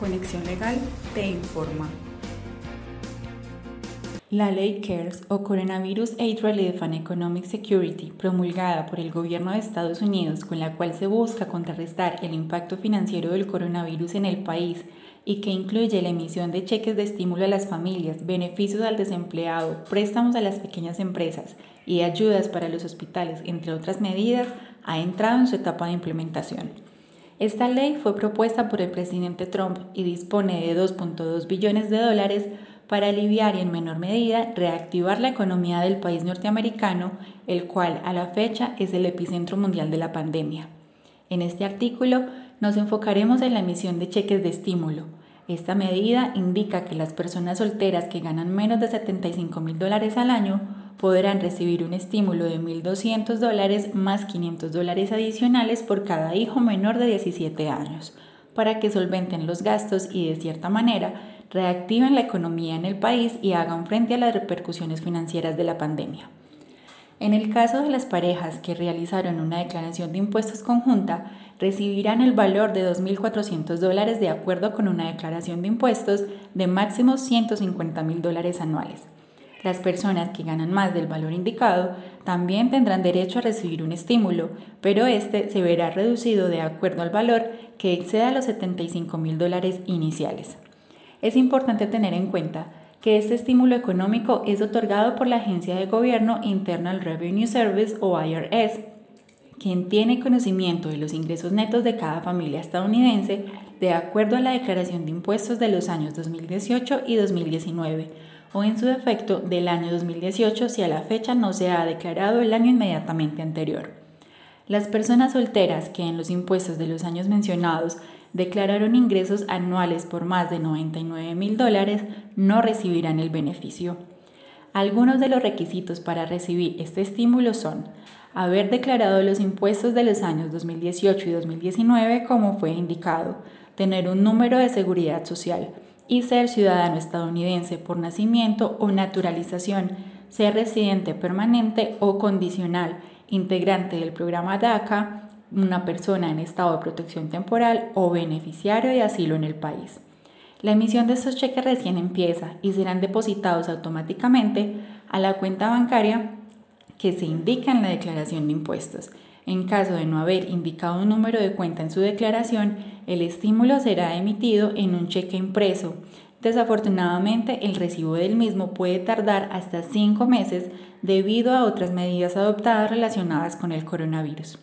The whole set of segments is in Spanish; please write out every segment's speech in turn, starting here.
Conexión Legal te informa. La ley CARES o Coronavirus Aid Relief and Economic Security, promulgada por el gobierno de Estados Unidos con la cual se busca contrarrestar el impacto financiero del coronavirus en el país y que incluye la emisión de cheques de estímulo a las familias, beneficios al desempleado, préstamos a las pequeñas empresas y ayudas para los hospitales, entre otras medidas, ha entrado en su etapa de implementación. Esta ley fue propuesta por el presidente Trump y dispone de 2.2 billones de dólares para aliviar y en menor medida reactivar la economía del país norteamericano, el cual a la fecha es el epicentro mundial de la pandemia. En este artículo nos enfocaremos en la emisión de cheques de estímulo. Esta medida indica que las personas solteras que ganan menos de 75 mil dólares al año podrán recibir un estímulo de 1.200 dólares más 500 dólares adicionales por cada hijo menor de 17 años, para que solventen los gastos y de cierta manera reactiven la economía en el país y hagan frente a las repercusiones financieras de la pandemia. En el caso de las parejas que realizaron una declaración de impuestos conjunta, recibirán el valor de 2.400 dólares de acuerdo con una declaración de impuestos de máximo 150.000 dólares anuales. Las personas que ganan más del valor indicado también tendrán derecho a recibir un estímulo, pero este se verá reducido de acuerdo al valor que exceda los 75.000 dólares iniciales. Es importante tener en cuenta que este estímulo económico es otorgado por la Agencia de Gobierno Internal Revenue Service o IRS, quien tiene conocimiento de los ingresos netos de cada familia estadounidense de acuerdo a la declaración de impuestos de los años 2018 y 2019, o en su defecto del año 2018 si a la fecha no se ha declarado el año inmediatamente anterior. Las personas solteras que en los impuestos de los años mencionados declararon ingresos anuales por más de 99 mil dólares no recibirán el beneficio. Algunos de los requisitos para recibir este estímulo son haber declarado los impuestos de los años 2018 y 2019 como fue indicado, tener un número de seguridad social y ser ciudadano estadounidense por nacimiento o naturalización, ser residente permanente o condicional, integrante del programa DACA, una persona en estado de protección temporal o beneficiario de asilo en el país. La emisión de estos cheques recién empieza y serán depositados automáticamente a la cuenta bancaria que se indica en la declaración de impuestos. En caso de no haber indicado un número de cuenta en su declaración, el estímulo será emitido en un cheque impreso. Desafortunadamente, el recibo del mismo puede tardar hasta cinco meses debido a otras medidas adoptadas relacionadas con el coronavirus.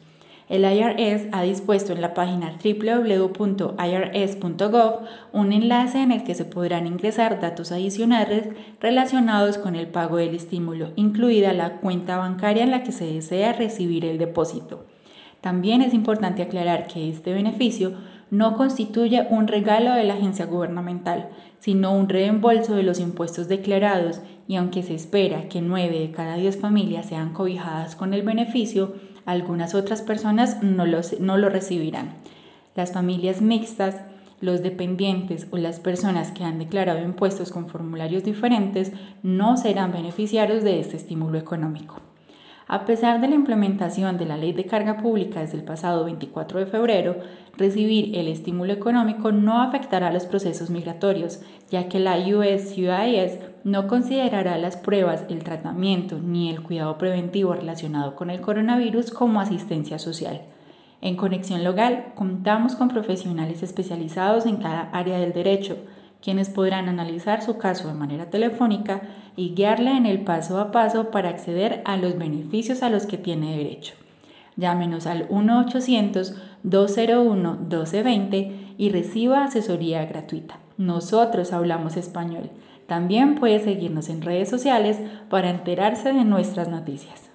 El IRS ha dispuesto en la página www.irs.gov un enlace en el que se podrán ingresar datos adicionales relacionados con el pago del estímulo, incluida la cuenta bancaria en la que se desea recibir el depósito. También es importante aclarar que este beneficio no constituye un regalo de la agencia gubernamental, sino un reembolso de los impuestos declarados y aunque se espera que 9 de cada 10 familias sean cobijadas con el beneficio, algunas otras personas no, no lo recibirán. Las familias mixtas, los dependientes o las personas que han declarado impuestos con formularios diferentes no serán beneficiarios de este estímulo económico. A pesar de la implementación de la ley de carga pública desde el pasado 24 de febrero, recibir el estímulo económico no afectará los procesos migratorios, ya que la USCIS no considerará las pruebas, el tratamiento ni el cuidado preventivo relacionado con el coronavirus como asistencia social. En Conexión Local contamos con profesionales especializados en cada área del derecho, quienes podrán analizar su caso de manera telefónica y guiarle en el paso a paso para acceder a los beneficios a los que tiene derecho. Llámenos al 1-800-201-1220 y reciba asesoría gratuita. Nosotros hablamos español. También puede seguirnos en redes sociales para enterarse de nuestras noticias.